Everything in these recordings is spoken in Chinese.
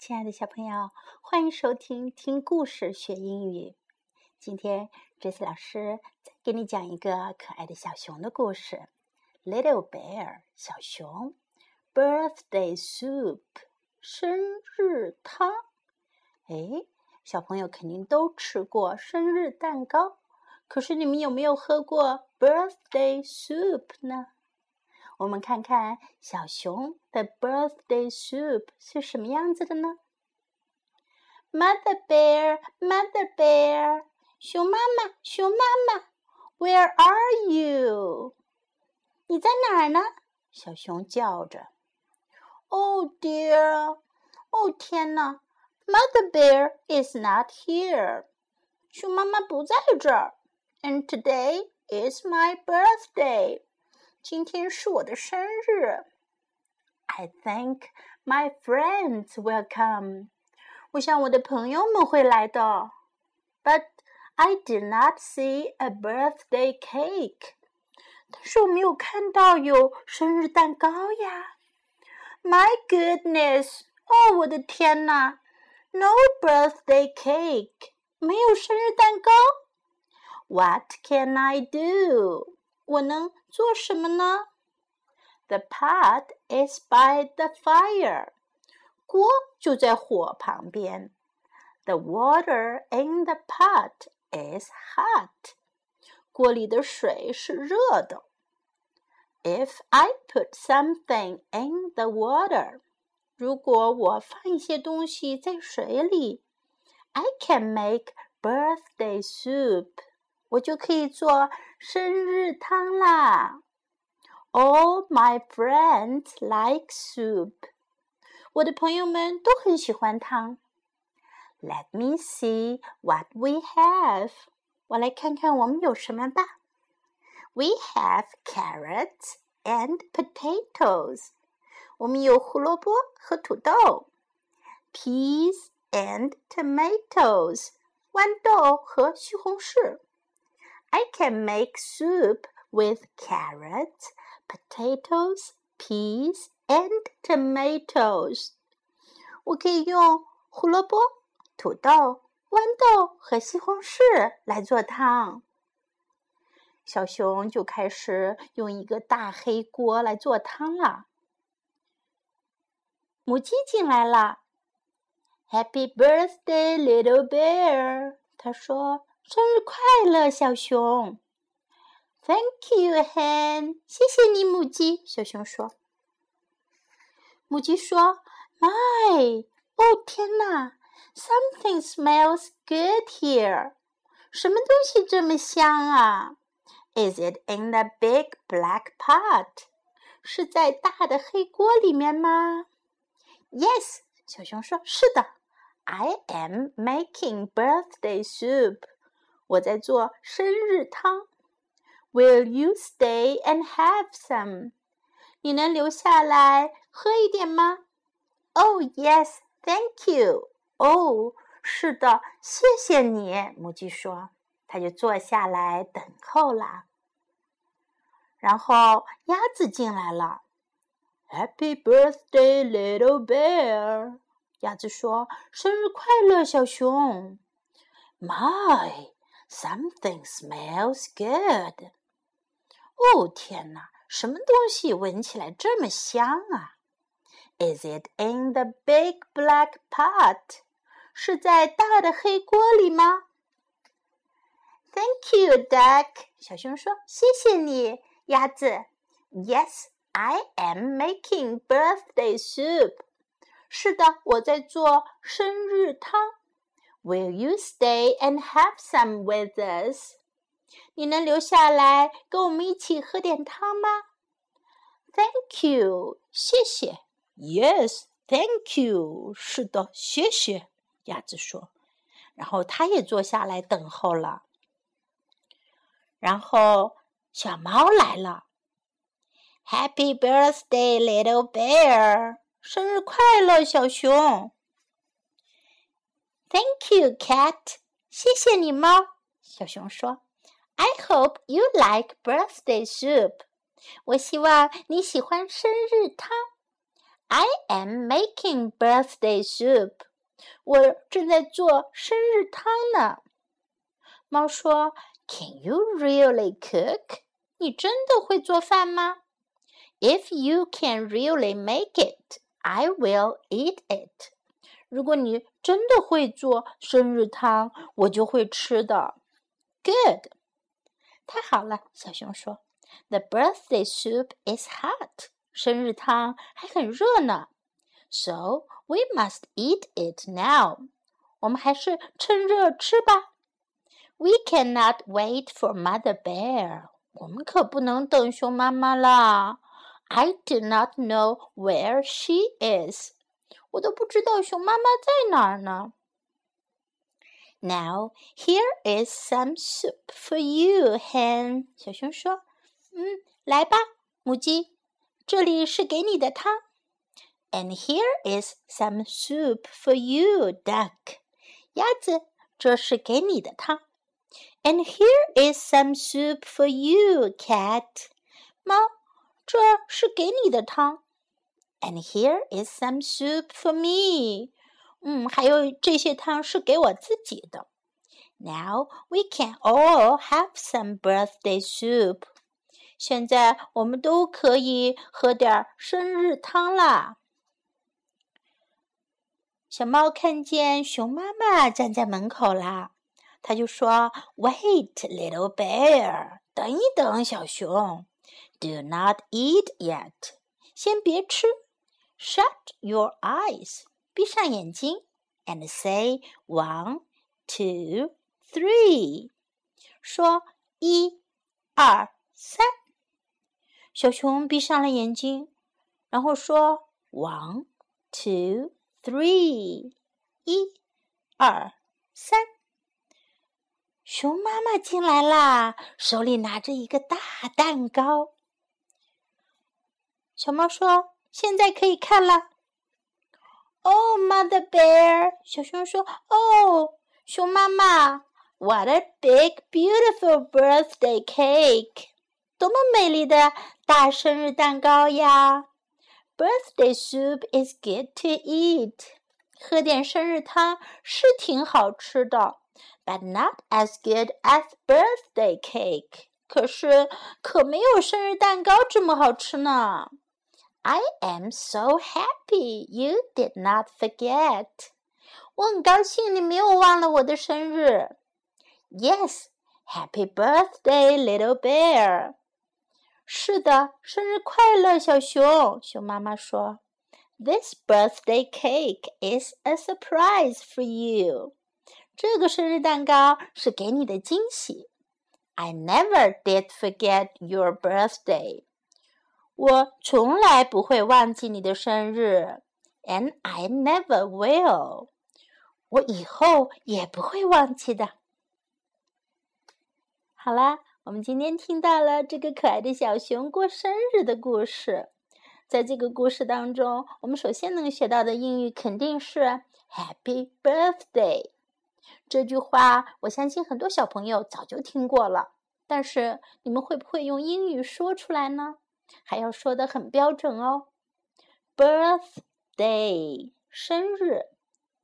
亲爱的小朋友，欢迎收听听故事学英语。今天 jess 老师再给你讲一个可爱的小熊的故事。Little Bear，小熊，Birthday Soup，生日汤。哎，小朋友肯定都吃过生日蛋糕，可是你们有没有喝过 Birthday Soup 呢？我们看看小熊的 birthday soup 是什么样子的呢？Mother bear, mother bear，熊妈妈，熊妈妈，Where are you？你在哪儿呢？小熊叫着。Oh dear，哦天哪，Mother bear is not here，熊妈妈不在这儿。And today is my birthday。今天是我的生日。I think my friends will come。我想我的朋友们会来的。But I did not see a birthday cake。但是我没有看到有生日蛋糕呀。My goodness！哦，我的天呐 n o birthday cake，没有生日蛋糕。What can I do？ 我能做什么呢？The pot is by the fire，锅就在火旁边。The water in the pot is hot，锅里的水是热的。If I put something in the water，如果我放一些东西在水里，I can make birthday soup。我就可以做 生日汤啦！All my friends like soup。我的朋友们都很喜欢汤。Let me see what we have。我来看看我们有什么吧。We have carrots and potatoes。我们有胡萝卜和土豆。Peas and tomatoes。豌豆和西红柿。I can make soup with carrots, potatoes, peas, and tomatoes. 我可以用胡萝卜、土豆、豌豆和西红柿来做汤。小熊就开始用一个大黑锅来做汤了。母鸡进来了，Happy birthday, little bear！他说。 生日快乐，小熊！Thank you, hen。谢谢你，母鸡。小熊说。母鸡说：“My，哦天哪！Something smells good here。什么东西这么香啊？Is it in the big black pot？是在大的黑锅里面吗？Yes，小熊说：“是的。I am making birthday soup。”我在做生日汤。Will you stay and have some？你能留下来喝一点吗？Oh yes, thank you. 哦，是的，谢谢你。母鸡说，它就坐下来等候啦。然后鸭子进来了。Happy birthday, little bear！鸭子说：“生日快乐，小熊。”My Something smells good。哦天哪，什么东西闻起来这么香啊？Is it in the big black pot？是在大的黑锅里吗？Thank you, duck。小熊说：“谢谢你，鸭子。”Yes, I am making birthday soup。是的，我在做生日汤。Will you stay and have some with us？你能留下来跟我们一起喝点汤吗？Thank you，谢谢。Yes，thank you。是的，谢谢。鸭子说，然后它也坐下来等候了。然后小猫来了。Happy birthday, little bear！生日快乐，小熊。 Thank you, cat. 谢谢你，猫。小熊说：“I hope you like birthday soup. 我希望你喜欢生日汤。I am making birthday soup. 我正在做生日汤呢。猫说：“Can you really cook？你真的会做饭吗？If you can really make it, I will eat it。如果你真的会做生日汤，我就会吃的。Good，太好了。小熊说：“The birthday soup is hot。生日汤还很热呢。So we must eat it now。我们还是趁热吃吧。” We cannot wait for Mother Bear. 我们可不能等熊妈妈了。I do not know where she is. 我都不知道熊妈妈在哪儿呢。Now here is some soup for you, Hen. 小熊说：“嗯，来吧，母鸡，这里是给你的汤。And here is some soup for you, Duck. 鸭子，这是给你的汤。” And here is some soup for you, cat. 猫，这是给你的汤。And here is some soup for me. 嗯，还有这些汤是给我自己的。Now we can all have some birthday soup. 现在我们都可以喝点生日汤啦。小猫看见熊妈妈站在门口啦。它就说：“Wait, little bear，等一等，小熊。Do not eat yet，先别吃。Shut your eyes，闭上眼睛，and say one, two, three，说一、二、三。小熊闭上了眼睛，然后说：one, two, three，一、二、三。”熊妈妈进来啦，手里拿着一个大蛋糕。小猫说：“现在可以看了。” Oh, Mother Bear！小熊说：“哦，熊妈妈，What a big, beautiful birthday cake！多么美丽的大生日蛋糕呀！Birthday soup is good to eat。喝点生日汤是挺好吃的。” but not as good as birthday cake. 可是可没有生日蛋糕这么好吃呢。I am so happy you did not forget. 我很高兴你没有忘了我的生日。Yes, happy birthday, little bear. 是的，生日快乐，小熊。熊妈妈说：“This birthday cake is a surprise for you.” 这个生日蛋糕是给你的惊喜。I never did forget your birthday。 我从来不会忘记你的生日，and I never will。我以后也不会忘记的。好啦，我们今天听到了这个可爱的小熊过生日的故事。在这个故事当中，我们首先能学到的英语肯定是 Happy Birthday。这句话，我相信很多小朋友早就听过了，但是你们会不会用英语说出来呢？还要说的很标准哦。Birthday，生日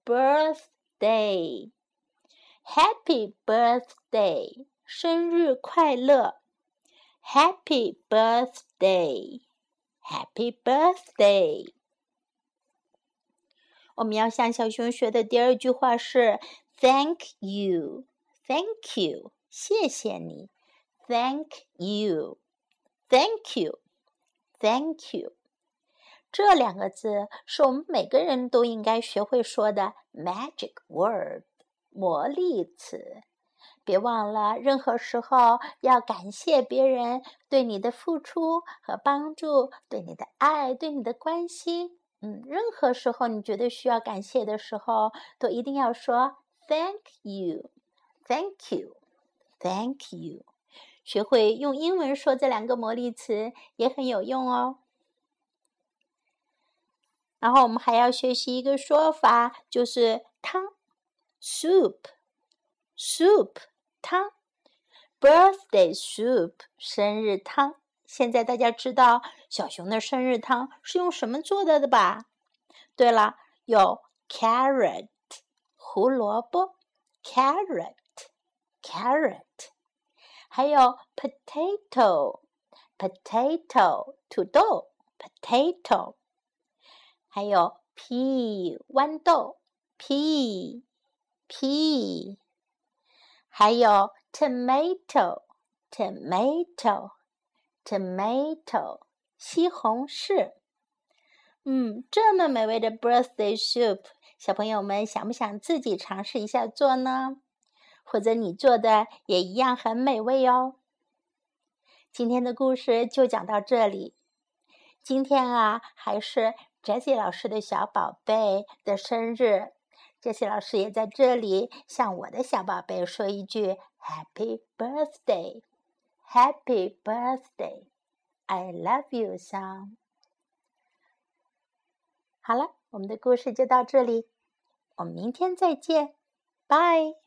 ；birthday，Happy birthday，生日快乐；Happy birthday，Happy birthday。我们要向小熊学的第二句话是。Thank you, thank you，谢谢你。Thank you, thank you, thank you。这两个字是我们每个人都应该学会说的 magic word，魔力词。别忘了，任何时候要感谢别人对你的付出和帮助，对你的爱，对你的关心。嗯，任何时候你觉得需要感谢的时候，都一定要说。Thank you, thank you, thank you。学会用英文说这两个魔力词也很有用哦。然后我们还要学习一个说法，就是汤，soup，soup 汤，birthday soup 生日汤现在大家知道小熊的生日汤是用什么做的的吧？对了，有 carrot 胡萝卜，carrot，carrot，还有 potato，potato 土豆，potato，还有 pea 豌豆，pea，pea，还有 tomato，tomato，tomato 西红柿。嗯，这么美味的 birthday soup，小朋友们想不想自己尝试一下做呢？或者你做的也一样很美味哦。今天的故事就讲到这里。今天啊，还是 Jessie 老师的小宝贝的生日，Jessie 老师也在这里向我的小宝贝说一句 Happy birthday，Happy birthday，I love you, son。好了，我们的故事就到这里，我们明天再见，拜。